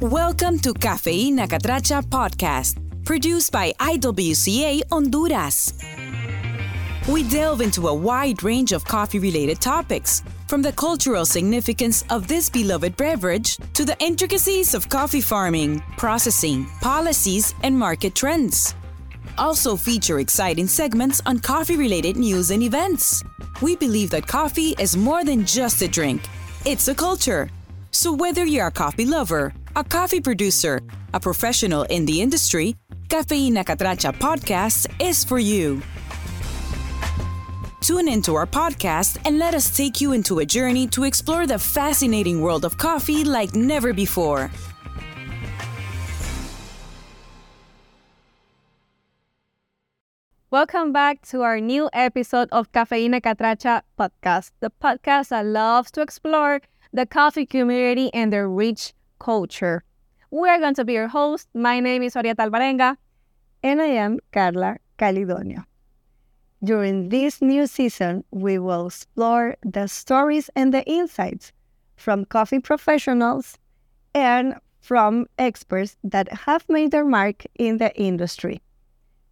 Welcome to Cafeína Catracha podcast, produced by IWCA Honduras. We delve into a wide range of coffee related topics, from the cultural significance of this beloved beverage to the intricacies of coffee farming, processing, policies, and market trends. Also, feature exciting segments on coffee related news and events. We believe that coffee is more than just a drink, it's a culture. So, whether you're a coffee lover, a coffee producer, a professional in the industry, Cafeína Catracha podcast is for you. Tune into our podcast and let us take you into a journey to explore the fascinating world of coffee like never before. Welcome back to our new episode of Cafeína Catracha podcast, the podcast that loves to explore the coffee community and their rich culture. We are going to be your host. My name is Orieta Alvarenga. And I am Carla Calidonia. During this new season, we will explore the stories and the insights from coffee professionals and from experts that have made their mark in the industry.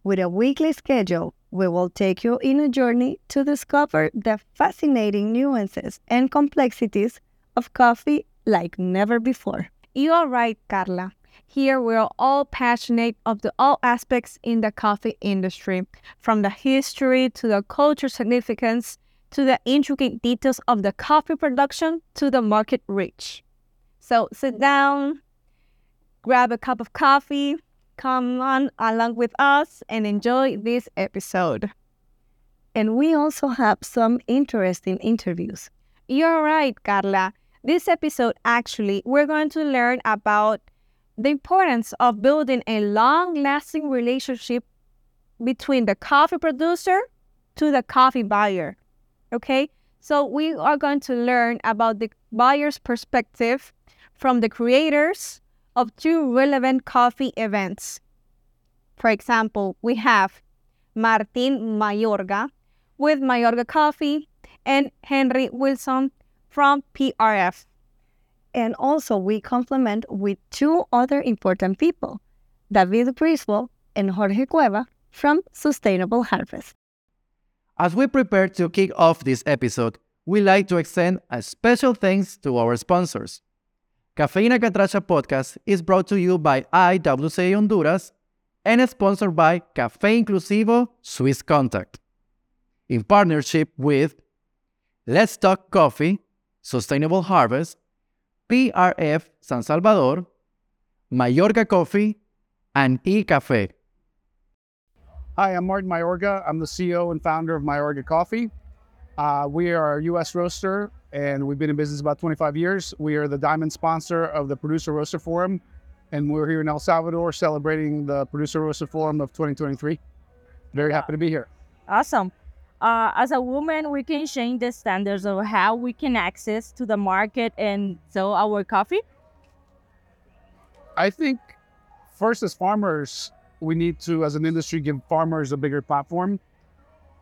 With a weekly schedule, we will take you in a journey to discover the fascinating nuances and complexities of coffee like never before. You are right, Carla. Here we are all passionate of the all aspects in the coffee industry, from the history to the culture significance to the intricate details of the coffee production to the market reach. So sit down, grab a cup of coffee, come on along with us and enjoy this episode. And we also have some interesting interviews. You're right, Carla. This episode, actually, we're going to learn about the importance of building a long lasting relationship between the coffee producer to the coffee buyer. Okay, so we are going to learn about the buyer's perspective from the creators of two relevant coffee events. For example, we have Martin Mayorga with Mayorga Coffee and Henry Wilson from PRF. And also, we complement with two other important people David Griswold and Jorge Cueva from Sustainable Harvest. As we prepare to kick off this episode, we like to extend a special thanks to our sponsors. Cafeína Catracha podcast is brought to you by IWCA Honduras and sponsored by Café Inclusivo Swisscontact. In partnership with Let's Talk Coffee, Sustainable Harvest, PRF San Salvador, Mayorga Coffee, and eCafe. Hi, I'm Martin Mayorga. I'm the CEO and founder of Mayorga Coffee. Uh, we are a U.S. roaster, and we've been in business about 25 years. We are the diamond sponsor of the Producer Roaster Forum, and we're here in El Salvador celebrating the Producer Roaster Forum of 2023. Very happy to be here. Awesome. Uh, as a woman, we can change the standards of how we can access to the market and sell our coffee. I think first, as farmers, we need to, as an industry, give farmers a bigger platform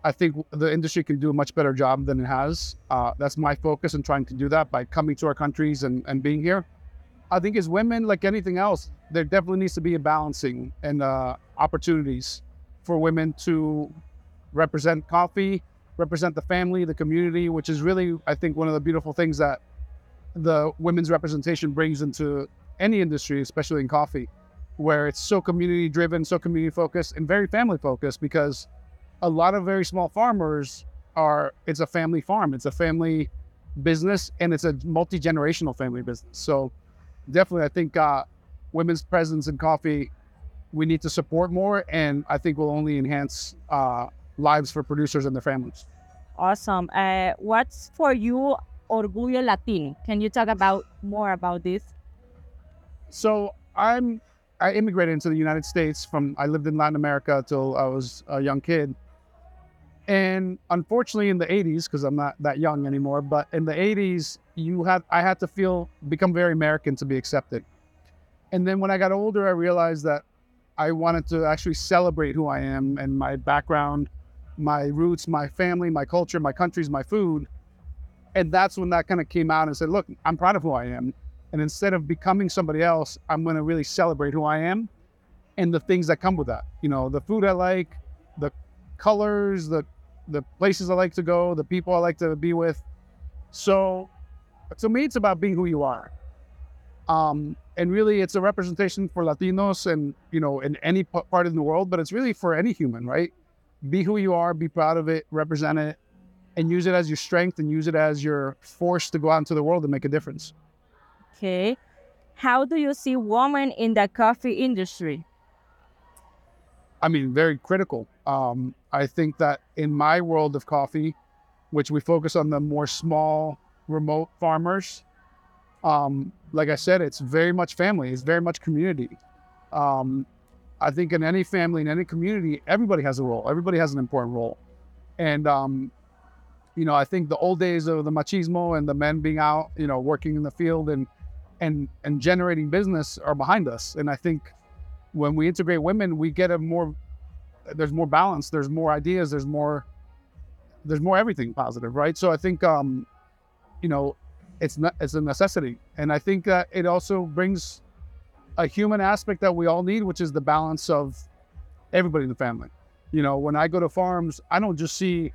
I think the industry can do a much better job than it has. Uh, that's my focus in trying to do that by coming to our countries and, and being here. I think as women, like anything else, there definitely needs to be a balancing and uh, opportunities for women to represent coffee, represent the family, the community, which is really, I think, one of the beautiful things that the women's representation brings into any industry, especially in coffee, where it's so community driven, so community focused, and very family focused because a lot of very small farmers are it's a family farm. It's a family business and it's a multi-generational family business. So definitely i think uh, women's presence in coffee we need to support more and i think will only enhance uh, lives for producers and their families. Awesome. Uh, what's for you orgullo latin? Can you talk about more about this? So i'm i immigrated into the united states from i lived in latin america till i was a young kid. And unfortunately, in the 80s, because I'm not that young anymore, but in the 80s, you had I had to feel become very American to be accepted. And then when I got older, I realized that I wanted to actually celebrate who I am and my background, my roots, my family, my culture, my countries, my food. And that's when that kind of came out and said, look, I'm proud of who I am. And instead of becoming somebody else, I'm going to really celebrate who I am and the things that come with that. You know, the food I like, the colors, the the places I like to go, the people I like to be with. So to me, it's about being who you are. Um, and really, it's a representation for Latinos and you know in any part of the world, but it's really for any human, right? Be who you are, be proud of it, represent it, and use it as your strength and use it as your force to go out into the world and make a difference. Okay. How do you see women in the coffee industry? I mean, very critical. Um, I think that in my world of coffee, which we focus on the more small, remote farmers, um, like I said, it's very much family. It's very much community. Um, I think in any family, in any community, everybody has a role. Everybody has an important role. And, um, you know, I think the old days of the machismo and the men being out, you know, working in the field and and and generating business are behind us. And I think when we integrate women, we get a more there's more balance, there's more ideas, there's more there's more everything positive, right? So I think um, you know, it's not it's a necessity. And I think that it also brings a human aspect that we all need, which is the balance of everybody in the family. You know, when I go to farms, I don't just see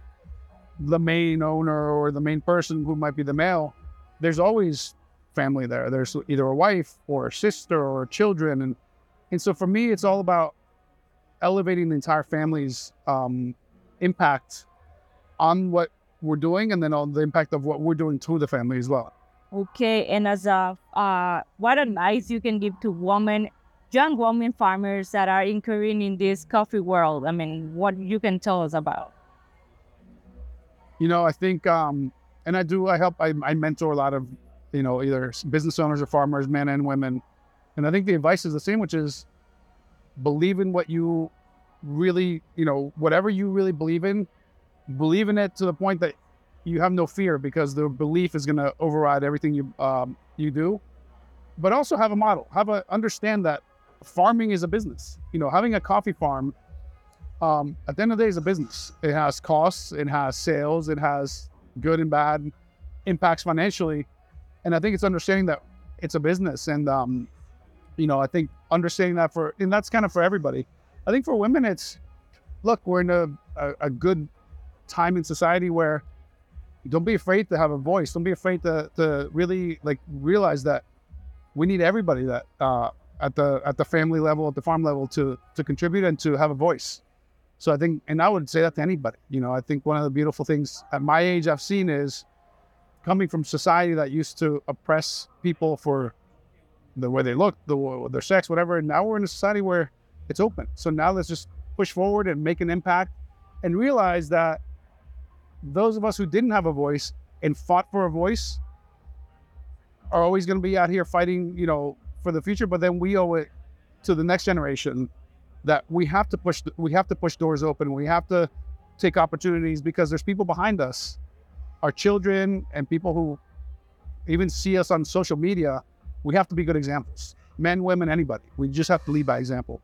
the main owner or the main person who might be the male. There's always family there. There's either a wife or a sister or children, and and so for me, it's all about elevating the entire family's um, impact on what we're doing, and then on the impact of what we're doing to the family as well. Okay, and as a uh, what advice you can give to women, young women farmers that are incurring in this coffee world? I mean, what you can tell us about? You know, I think, um, and I do. I help. I, I mentor a lot of, you know, either business owners or farmers, men and women, and I think the advice is the same, which is believe in what you really, you know, whatever you really believe in, believe in it to the point that you have no fear because the belief is going to override everything you um, you do. But also have a model. Have a understand that farming is a business. You know, having a coffee farm um, at the end of the day is a business. It has costs, it has sales, it has good and bad impacts financially, and I think it's understanding that it's a business. And um, you know, I think understanding that for and that's kind of for everybody. I think for women, it's look, we're in a, a, a good time in society where don't be afraid to have a voice. Don't be afraid to, to really like realize that we need everybody that uh, at the at the family level, at the farm level, to to contribute and to have a voice. So I think, and I would say that to anybody. You know, I think one of the beautiful things at my age I've seen is coming from society that used to oppress people for the way they look, the their sex, whatever. And now we're in a society where it's open. So now let's just push forward and make an impact, and realize that those of us who didn't have a voice and fought for a voice are always going to be out here fighting, you know, for the future. But then we owe it to the next generation that we have to push. We have to push doors open. We have to take opportunities because there's people behind us, our children and people who even see us on social media. We have to be good examples, men, women, anybody. We just have to lead by example.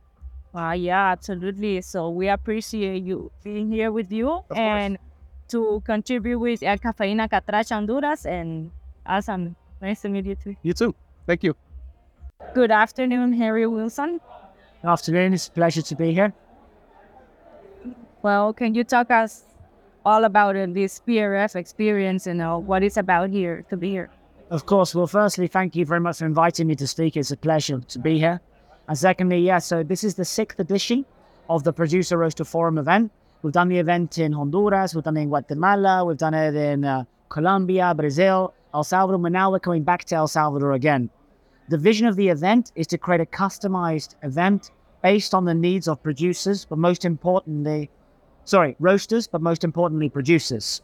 Uh, yeah, absolutely. So we appreciate you being here with you Of course. And to contribute with El Cafeína Catracha Honduras. And awesome. Nice to meet you too. You too. Thank you. Good afternoon, Harry Wilson. Good Afternoon, it's a pleasure to be here. Well, can you talk us all about uh, this PRF experience and uh, what it's about here to be here? Of course, well, firstly, thank you very much for inviting me to speak. It's a pleasure to be here. And secondly, yeah, so this is the sixth edition of the Producer Roaster Forum event. We've done the event in Honduras, we've done it in Guatemala, we've done it in uh, Colombia, Brazil, El Salvador, but now we're coming back to El Salvador again. The vision of the event is to create a customized event based on the needs of producers, but most importantly, sorry, roasters, but most importantly, producers.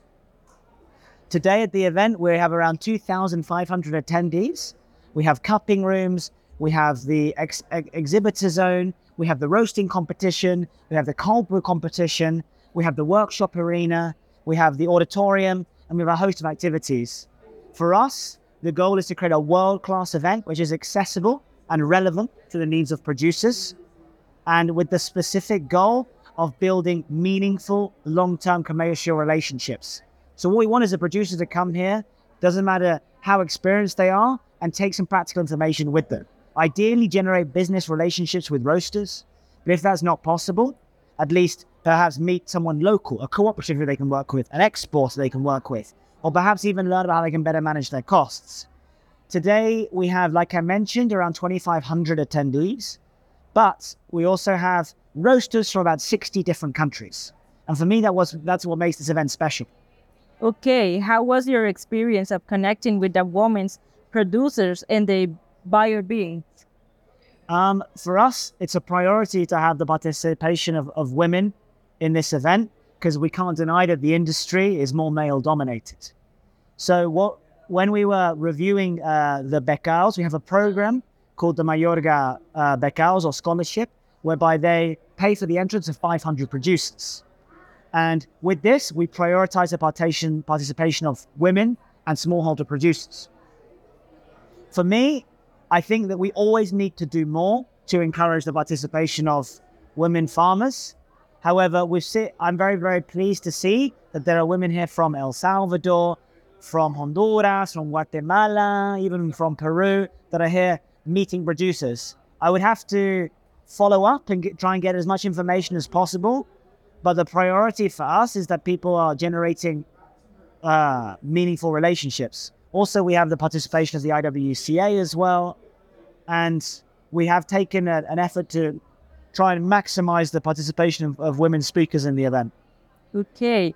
Today at the event, we have around 2,500 attendees. We have cupping rooms, we have the ex- ex- exhibitor zone, we have the roasting competition, we have the cold brew competition, we have the workshop arena, we have the auditorium, and we have a host of activities. For us, the goal is to create a world class event which is accessible and relevant to the needs of producers, and with the specific goal of building meaningful long term commercial relationships. So, what we want is the producers to come here, doesn't matter how experienced they are, and take some practical information with them. Ideally, generate business relationships with roasters, but if that's not possible, at least perhaps meet someone local, a cooperative who they can work with, an exporter they can work with, or perhaps even learn about how they can better manage their costs. Today, we have, like I mentioned, around 2,500 attendees, but we also have roasters from about 60 different countries. And for me, that was that's what makes this event special. Okay, how was your experience of connecting with the women's producers and the buyer beings? Um, for us, it's a priority to have the participation of, of women in this event because we can't deny that the industry is more male dominated. So what when we were reviewing uh, the Becas, we have a program called the Mayorga uh, Becas or Scholarship, whereby they pay for the entrance of 500 producers. And with this, we prioritize the participation, participation of women and smallholder producers. For me, I think that we always need to do more to encourage the participation of women farmers. However, we see, I'm very, very pleased to see that there are women here from El Salvador, from Honduras, from Guatemala, even from Peru that are here meeting producers. I would have to follow up and get, try and get as much information as possible. But the priority for us is that people are generating uh, meaningful relationships. Also, we have the participation of the IWCA as well. And we have taken a, an effort to try and maximize the participation of, of women speakers in the event. Okay.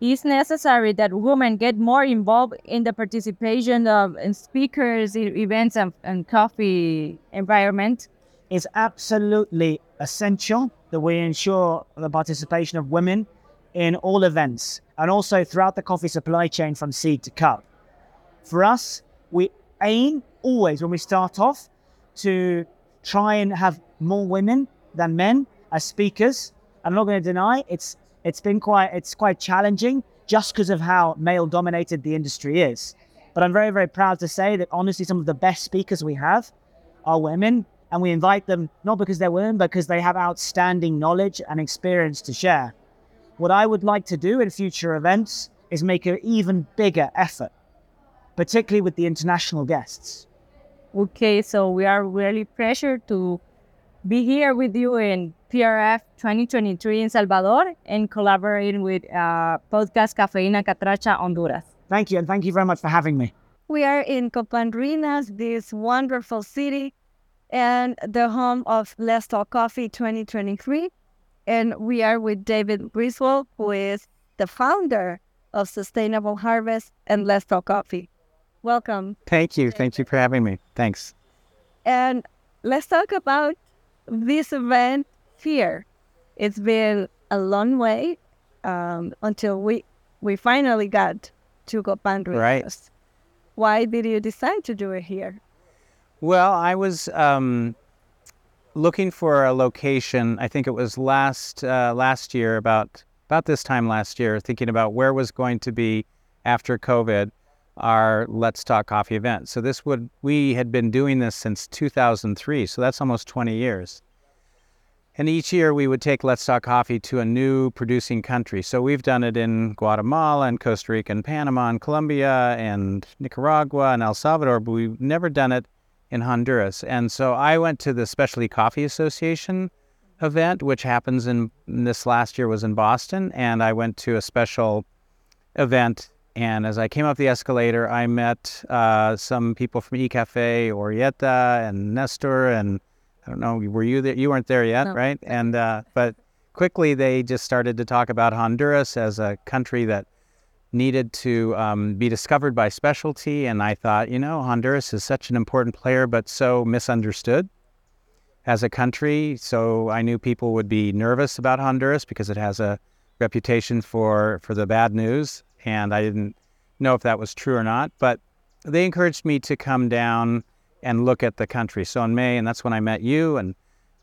It's necessary that women get more involved in the participation of in speakers, in events, and, and coffee environment. It's absolutely essential that we ensure the participation of women in all events and also throughout the coffee supply chain from seed to cup. For us, we aim always when we start off to try and have more women than men as speakers. I'm not going to deny it's it's been quite it's quite challenging just because of how male dominated the industry is. But I'm very very proud to say that honestly some of the best speakers we have are women and we invite them not because they're women but because they have outstanding knowledge and experience to share. What I would like to do in future events is make an even bigger effort, particularly with the international guests. Okay, so we are really pressured to be here with you in PRF 2023 in Salvador and collaborating with uh, podcast Cafeína Catracha Honduras. Thank you, and thank you very much for having me. We are in Copan Ruinas, this wonderful city, and the home of Let's Talk Coffee 2023. And we are with David Griswold, who is the founder of Sustainable Harvest and Let's Talk Coffee. Welcome. Thank you. Thank you for having me. Thanks. And let's talk about this event here. It's been a long way um, until we we finally got to Copan. Right. Why did you decide to do it here? Well, I was um, looking for a location. I think it was last uh, last year, about about this time last year, thinking about where was going to be after COVID our Let's Talk Coffee event. So this would we had been doing this since 2003, so that's almost 20 years. And each year we would take Let's Talk Coffee to a new producing country. So we've done it in Guatemala and Costa Rica and Panama and Colombia and Nicaragua and El Salvador, but we've never done it in Honduras. And so I went to the Specialty Coffee Association event, which happens in this last year was in Boston, and I went to a special event and as I came up the escalator, I met uh, some people from eCafe, Orietta, and Nestor, and I don't know, were you there? You weren't there yet, No. right? And uh, but quickly they just started to talk about Honduras as a country that needed to um, be discovered by specialty. And I thought, you know, Honduras is such an important player, but so misunderstood as a country. So I knew people would be nervous about Honduras because it has a reputation for for the bad news, and I didn't know if that was true or not. But they encouraged me to come down and look at the country. So in May, and that's when I met you and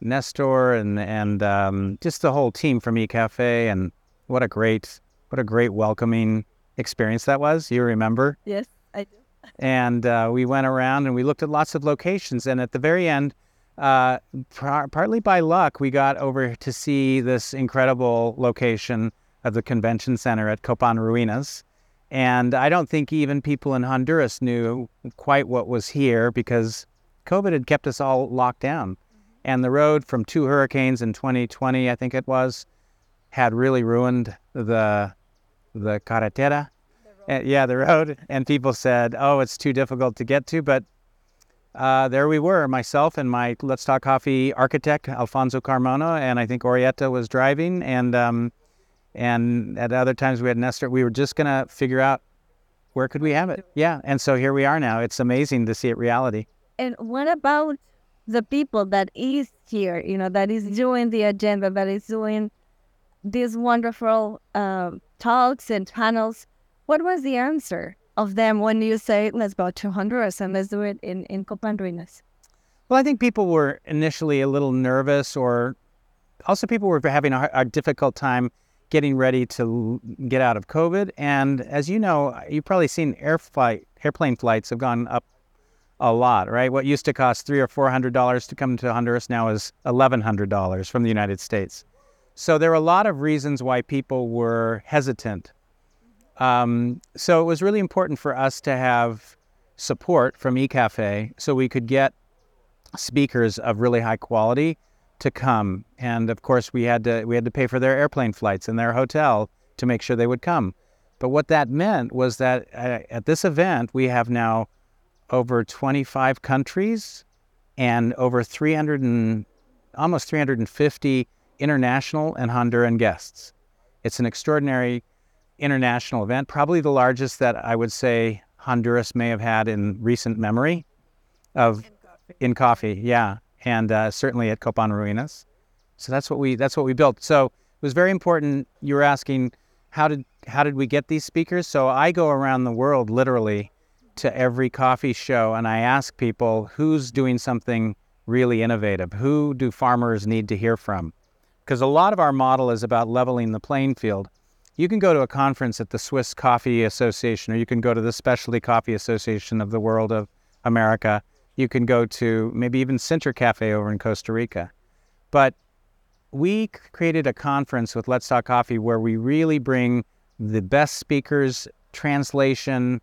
Nestor and and um, just the whole team from eCafe, and what a great what a great welcoming experience that was. You remember? Yes, I do. and uh, we went around and we looked at lots of locations. And at the very end, uh, par- partly by luck, we got over to see this incredible location of the convention center at Copan Ruinas. And I don't think even people in Honduras knew quite what was here because COVID had kept us all locked down. And the road from two hurricanes in 2020, I think it was, had really ruined the the carretera. Uh, yeah, the road. And people said, "Oh, it's too difficult to get to." But uh, there we were, myself and my Let's Talk Coffee architect, Alfonso Carmona, and I think Orietta was driving, and um, and at other times we had Nestor. We were just gonna figure out where could we have it. Yeah, and so here we are now. It's amazing to see it reality. And what about the people that is here? You know, that is doing the agenda, that is doing these wonderful um, talks and panels. What was the answer of them when you say, let's go to Honduras and let's do it in, in Copan Ruinas? Well, I think people were initially a little nervous, or also people were having a, a difficult time getting ready to get out of COVID. And as you know, you've probably seen air flight, airplane flights have gone up a lot, right? What used to cost three or four hundred dollars to come to Honduras now is eleven hundred dollars from the United States. So there were a lot of reasons why people were hesitant. Um, so it was really important for us to have support from eCafe so we could get speakers of really high quality to come. And of course, we had to we had to pay for their airplane flights and their hotel to make sure they would come. But what that meant was that uh, at this event, we have now over 25 countries and over 300 and almost 350 international and Honduran guests. It's an extraordinary international event, probably the largest that I would say Honduras may have had in recent memory of in coffee. In coffee yeah, and uh, certainly at Copan Ruinas. So that's what we that's what we built. So it was very important. You were asking how did how did we get these speakers? So I go around the world literally to every coffee show and I ask people who's doing something really innovative. Who do farmers need to hear from? because a lot of our model is about leveling the playing field. You can go to a conference at the Swiss Coffee Association, or you can go to the Specialty Coffee Association of the World of America. You can go to maybe even Sintercafé over in Costa Rica. But we created a conference with Let's Talk Coffee where we really bring the best speakers, translation,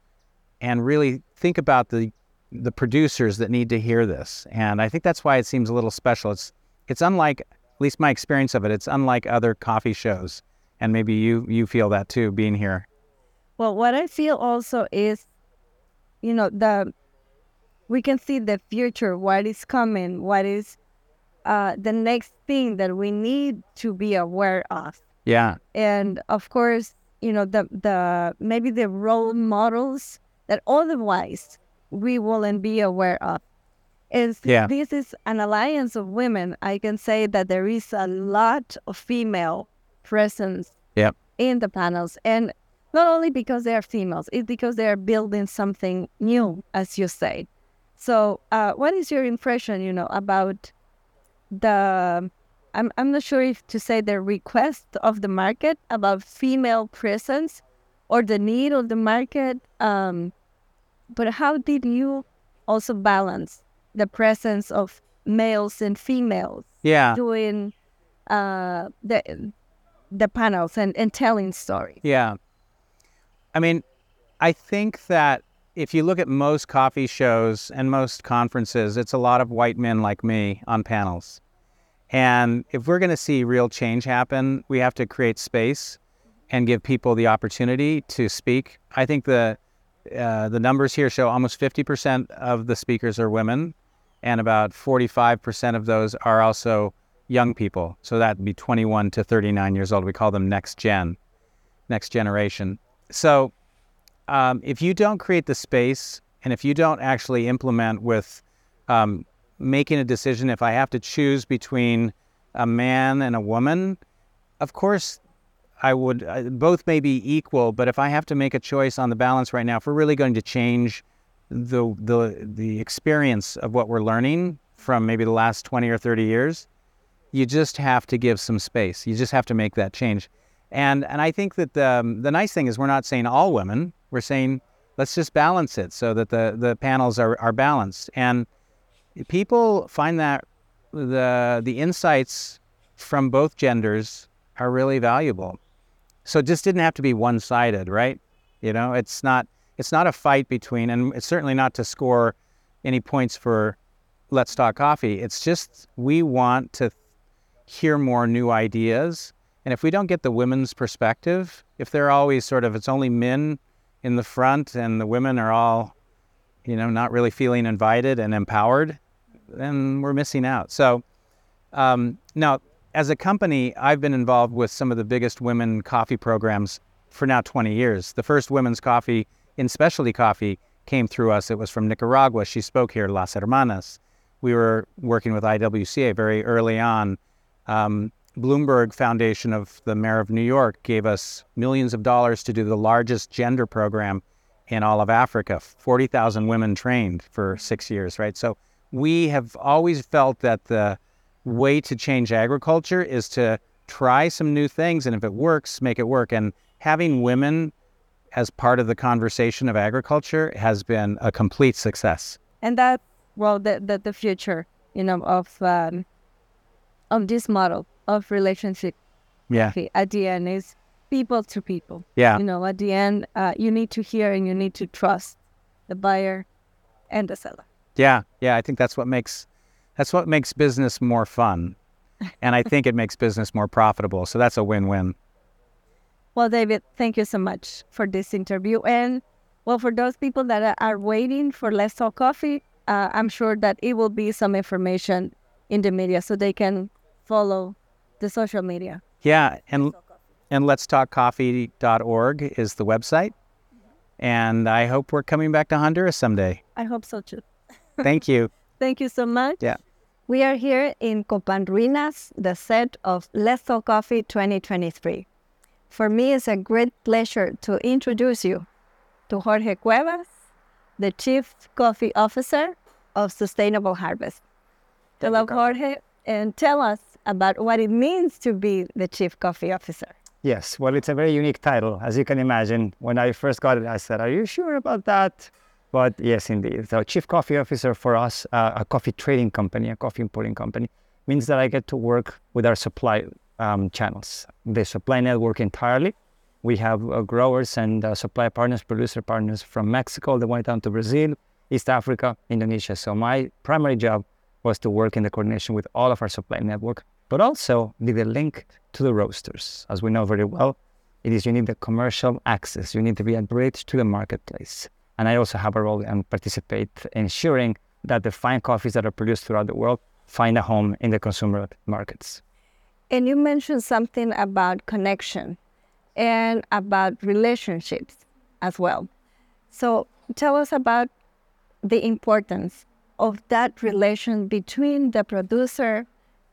and really think about the the producers that need to hear this. And I think that's why it seems a little special. It's it's unlike at least my experience of it, it's unlike other coffee shows. And maybe you you feel that too, being here. Well, what I feel also is, you know, the we can see the future, what is coming, what is uh, the next thing that we need to be aware of. Yeah. And of course, you know, the the maybe the role models that otherwise we wouldn't be aware of is yeah. this is an alliance of women. I can say that there is a lot of female presence yep. in the panels. And not only because they are females, it's because they are building something new, as you say. So, uh, what is your impression, you know, about the, I'm, I'm not sure if to say the request of the market about female presence or the need of the market, um, but how did you also balance the presence of males and females yeah. doing uh, the the panels and, and telling stories? Yeah. I mean i think that if you look at most coffee shows and most conferences it's a lot of white men like me on panels and if we're going to see real change happen we have to create space and give people the opportunity to speak i think the uh, the numbers here show almost 50% of the speakers are women and about 45% of those are also young people. So that'd be 21 to 39 years old. We call them next gen, next generation. So um, if you don't create the space and if you don't actually implement with um, making a decision, if I have to choose between a man and a woman, of course I would, uh, both may be equal, but if I have to make a choice on the balance right now, if we're really going to change the the the experience of what we're learning from maybe the last 20 or 30 years you just have to give some space. You just have to make that change and and i think that the, um, the nice thing is we're not saying all women we're saying let's just balance it so that the the panels are, are balanced and people find that the the insights from both genders are really valuable so it just didn't have to be one-sided right You know, it's not it's not a fight between, and it's certainly not to score any points for Let's Talk Coffee. It's just we want to hear more new ideas. And if we don't get the women's perspective, if they're always sort of, it's only men in the front and the women are all, you know, not really feeling invited and empowered, then we're missing out. So um, now, as a company, I've been involved with some of the biggest women coffee programs for now 20 years. The first women's coffee in specialty coffee came through us. It was from Nicaragua. She spoke here, Las Hermanas. We were working with IWCA very early on. Um, Bloomberg Foundation of the Mayor of New York gave us millions of dollars to do the largest gender program in all of Africa. 40,000 women trained for six years, right? So we have always felt that the way to change agriculture is to try some new things, and if it works, make it work. And having women as part of the conversation of agriculture has been a complete success. And that, well, the the, the future, you know, of um, of this model of relationship. Yeah. At the end is people to people. Yeah. You know, at the end, uh, you need to hear and you need to trust the buyer and the seller. Yeah, yeah. I think that's what makes that's what makes business more fun, and I think it makes business more profitable. So that's a win-win. Well, David, thank you so much for this interview. And well, for those people that are waiting for Let's Talk Coffee, uh, I'm sure that it will be some information in the media so they can follow the social media. Yeah, and and let's talk coffee.org is the website. And I hope we're coming back to Honduras someday. I hope so too. Thank you. Thank you so much. Yeah. We are here in Copan Ruinas, the set of Let's Talk Coffee 2023. For me, it's a great pleasure to introduce you to Jorge Cuevas, the Chief Coffee Officer of Sustainable Harvest. Hello, Jorge, and tell us about what it means to be the Chief Coffee Officer. Yes, well, it's a very unique title. As you can imagine, when I first got it, I said, Are you sure about that? But yes, indeed. So, Chief Coffee Officer for us, uh, a coffee trading company, a coffee importing company, means that I get to work with our supply um, channels, the supply network entirely. We have uh, growers and uh, supply partners, producer partners from Mexico, the way down to Brazil, East Africa, Indonesia. So, my primary job was to work in the coordination with all of our supply network, but also be a link to the roasters. As we know very well, it is you need the commercial access. You need to be a bridge to the marketplace. And I also have a role and participate in ensuring that the fine coffees that are produced throughout the world find a home in the consumer markets. And you mentioned something about connection and about relationships as well. So tell us about the importance of that relation between the producer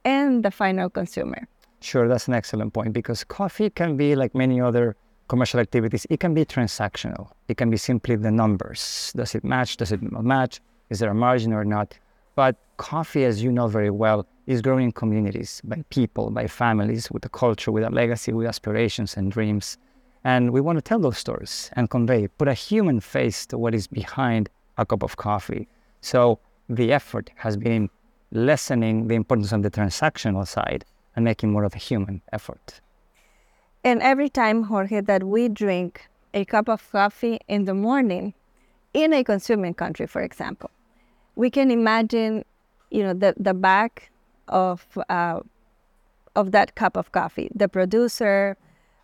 and the final consumer. Sure, that's an excellent point because coffee can be like many other commercial activities, it can be transactional. It can be simply the numbers. Does it match? Does it not match? Is there a margin or not? But coffee, as you know very well, is growing in communities by people, by families, with a culture, with a legacy, with aspirations and dreams. And we want to tell those stories and convey, put a human face to what is behind a cup of coffee. So the effort has been lessening the importance of the transactional side and making more of a human effort. And every time, Jorge, that we drink a cup of coffee in the morning in a consuming country, for example, we can imagine, you know, the, the back of, uh, of that cup of coffee, the producer,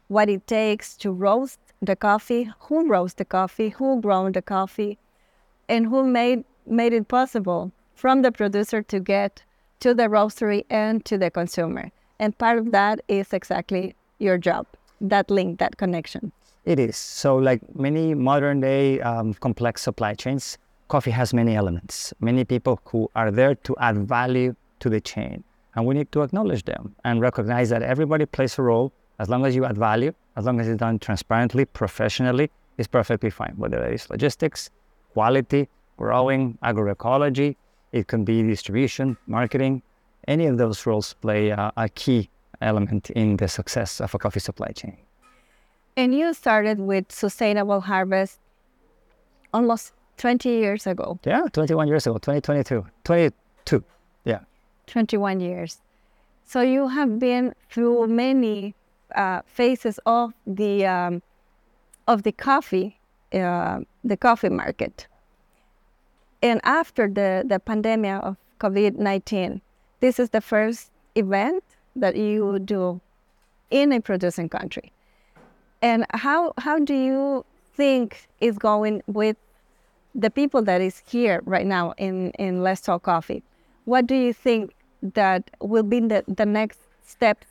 what it takes to roast the coffee, who roasted the coffee, who ground the coffee, and who made, made it possible from the producer to get to the roastery and to the consumer. And part of that is exactly your job, that link, that connection. It is. So, like many modern day um, complex supply chains, coffee has many elements, many people who are there to add value to the chain. And we need to acknowledge them and recognize that everybody plays a role. As long as you add value, as long as it's done transparently, professionally, it's perfectly fine. Whether it is logistics, quality, growing, agroecology, it can be distribution, marketing. Any of those roles play uh, a key element in the success of a coffee supply chain. And you started with Sustainable Harvest almost 20 years ago. Yeah, 21 years ago, 2022. 22, yeah. 21 years. So you have been through many uh, phases of the um, of the coffee uh, the coffee market. And after the, the pandemic of COVID 19, this is the first event that you do in a producing country. And how, how do you think is going with the people that is here right now in, in Let's Talk Coffee? What do you think that will be the, the next steps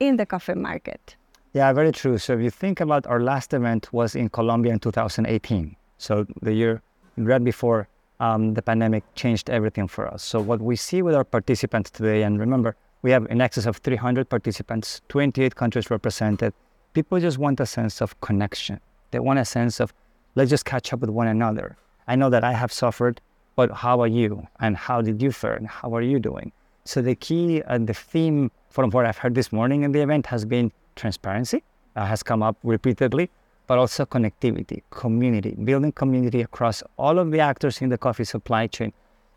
in the coffee market? Yeah, very true. So if you think about our last event was in Colombia in 2018. So the year right before um, the pandemic changed everything for us. So what we see with our participants today, and remember, we have in excess of 300 participants, 28 countries represented. People just want a sense of connection. They want a sense of let's just catch up with one another. I know that I have suffered, but how are you? And how did you fare? And how are you doing? So the key and the theme from what I've heard this morning in the event has been transparency, uh, has come up repeatedly, but also connectivity, community, building community across all of the actors in the coffee supply chain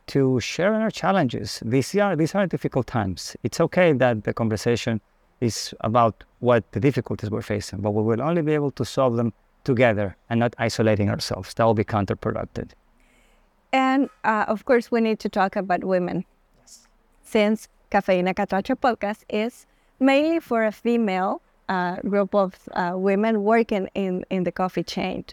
to share our challenges. These are these are difficult times. It's okay that the conversation is about what the difficulties we're facing, but we will only be able to solve them together and not isolating ourselves. That will be counterproductive. And uh, of course, we need to talk about women. Yes. Since Cafeína Catracha podcast is mainly for a female uh, group of uh, women working in, in the coffee chain.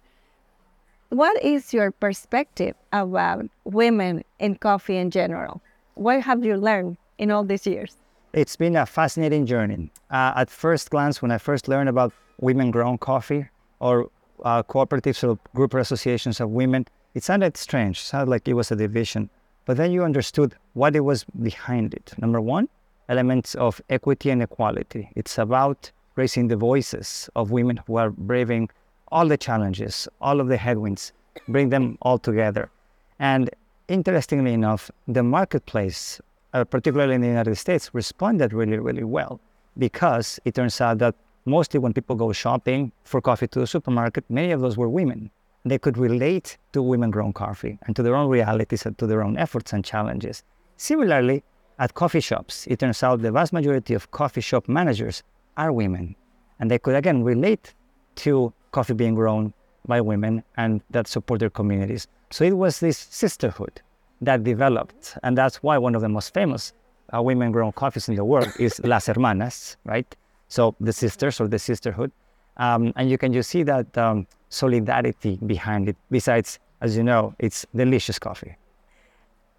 What is your perspective about women in coffee in general? What have you learned in all these years? It's been a fascinating journey. Uh, at first glance, when I first learned about women grown coffee or uh, cooperatives or group associations of women, it sounded strange. It sounded like it was a division. But then you understood what it was behind it. Number one, elements of equity and equality. It's about raising the voices of women who are braving all the challenges, all of the headwinds, bring them all together. And interestingly enough, the marketplace, uh, particularly in the United States, responded really, really well because it turns out that mostly when people go shopping for coffee to the supermarket, many of those were women. They could relate to women grown coffee and to their own realities and to their own efforts and challenges. Similarly, at coffee shops, it turns out the vast majority of coffee shop managers are women. And they could again relate to coffee being grown by women and that support their communities. So it was this sisterhood that developed. And that's why one of the most famous uh, women grown coffees in the world is Las Hermanas, right? So the sisters or the sisterhood. Um, and you can just see that um, solidarity behind it. Besides, as you know, it's delicious coffee.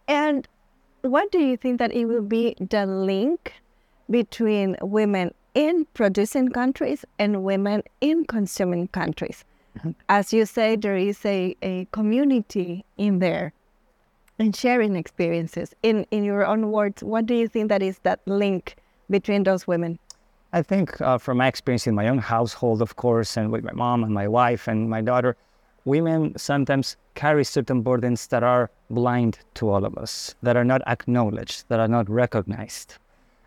And what do you think that it will be the link between women in producing countries and women in consuming countries. Mm-hmm. As you say, there is a, a community in there and sharing experiences. In, in your own words, what do you think that is that link between those women? I think uh, from my experience in my own household, of course, and with my mom and my wife and my daughter, women sometimes carry certain burdens that are blind to all of us, that are not acknowledged, that are not recognized.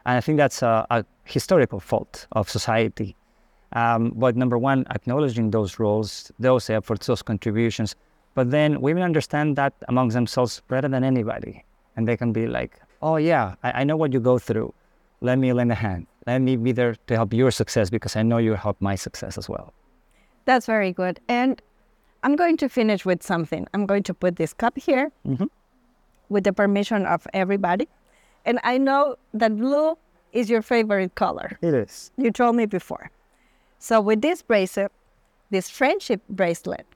And I think that's a, a historical fault of society. Um, but number one, acknowledging those roles, those efforts, those contributions. But then women understand that amongst themselves better than anybody. And they can be like, oh, yeah, I, I know what you go through. Let me lend a hand. Let me be there to help your success because I know you help my success as well. That's very good. And I'm going to finish with something. I'm going to put this cup here mm-hmm. with the permission of everybody. And I know that blue is your favorite color. It is. You told me before. So with this bracelet, this friendship bracelet,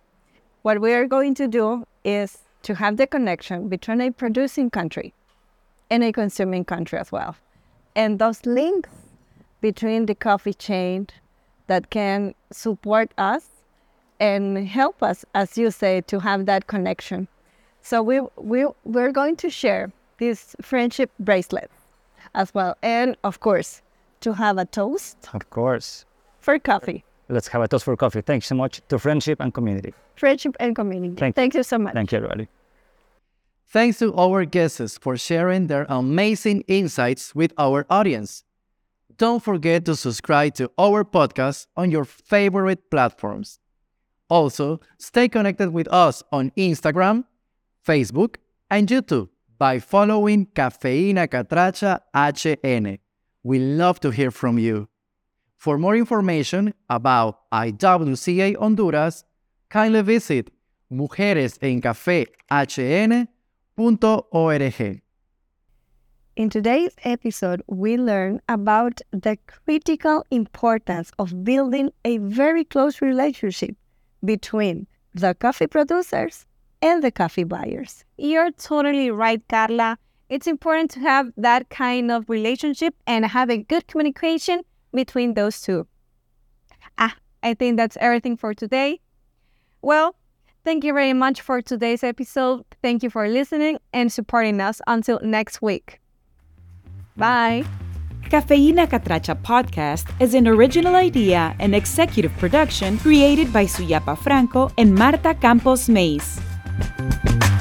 what we are going to do is to have the connection between a producing country and a consuming country as well. And those links between the coffee chain that can support us and help us, as you say, to have that connection. So we, we, we're going to share this friendship bracelet as well. And of course, to have a toast. Of course. For coffee. Let's have a toast for coffee. Thanks so much to friendship and community. Friendship and community. Thank, Thank you so much. Thank you, everybody. Thanks to our guests for sharing their amazing insights with our audience. Don't forget to subscribe to our podcast on your favorite platforms. Also, stay connected with us on Instagram, Facebook, and YouTube by following Cafeína Catracha HN. We love to hear from you. For more information about IWCA Honduras, kindly visit mujeresencafehn.org. In today's episode, we learn about the critical importance of building a very close relationship between the coffee producers and the coffee buyers. You're totally right, Carla. It's important to have that kind of relationship and have a good communication between those two. Ah, I think that's everything for today. Well, thank you very much for today's episode. Thank you for listening and supporting us. Until next week. Bye. Cafeína Catracha podcast is an original idea and executive production created by Suyapa Franco and Marta Campos Mays. Bye.